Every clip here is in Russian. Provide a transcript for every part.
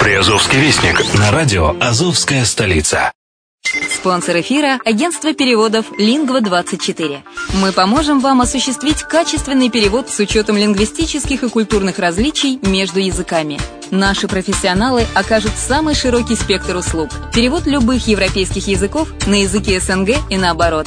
Приазовский вестник на радио «Азовская столица». Спонсор эфира – агентство переводов «Лингва-24». Мы поможем вам осуществить качественный перевод с учетом лингвистических и культурных различий между языками. Наши профессионалы окажут самый широкий спектр услуг. Перевод любых европейских языков на языки СНГ и наоборот.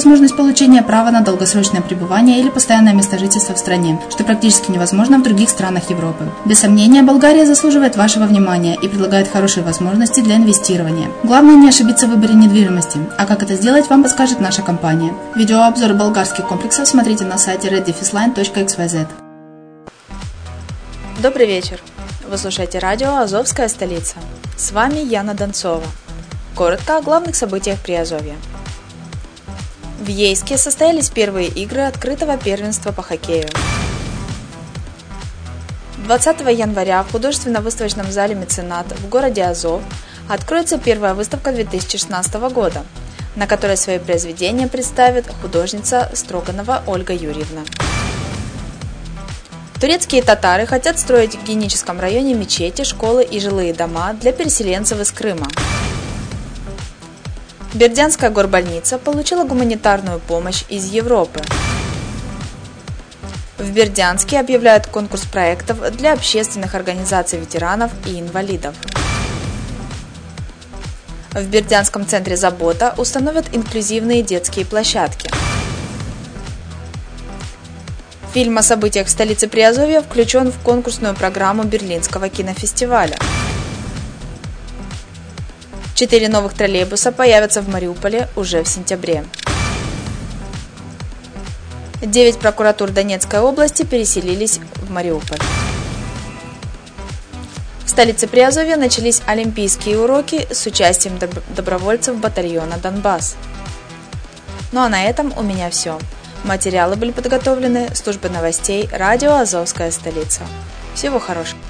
возможность получения права на долгосрочное пребывание или постоянное место жительства в стране, что практически невозможно в других странах Европы. Без сомнения, Болгария заслуживает вашего внимания и предлагает хорошие возможности для инвестирования. Главное не ошибиться в выборе недвижимости, а как это сделать, вам подскажет наша компания. Видеообзор болгарских комплексов смотрите на сайте reddefisline.xyz. Добрый вечер! Вы слушаете радио «Азовская столица». С вами Яна Донцова. Коротко о главных событиях Приазовья. В Ейске состоялись первые игры открытого первенства по хоккею. 20 января в художественно-выставочном зале «Меценат» в городе Азов откроется первая выставка 2016 года, на которой свои произведения представит художница Строганова Ольга Юрьевна. Турецкие татары хотят строить в геническом районе мечети, школы и жилые дома для переселенцев из Крыма. Бердянская горбольница получила гуманитарную помощь из Европы. В Бердянске объявляют конкурс проектов для общественных организаций ветеранов и инвалидов. В Бердянском центре «Забота» установят инклюзивные детские площадки. Фильм о событиях в столице Приазовья включен в конкурсную программу Берлинского кинофестиваля. Четыре новых троллейбуса появятся в Мариуполе уже в сентябре. Девять прокуратур Донецкой области переселились в Мариуполь. В столице Приазовья начались олимпийские уроки с участием добровольцев батальона «Донбасс». Ну а на этом у меня все. Материалы были подготовлены службой новостей радио «Азовская столица». Всего хорошего.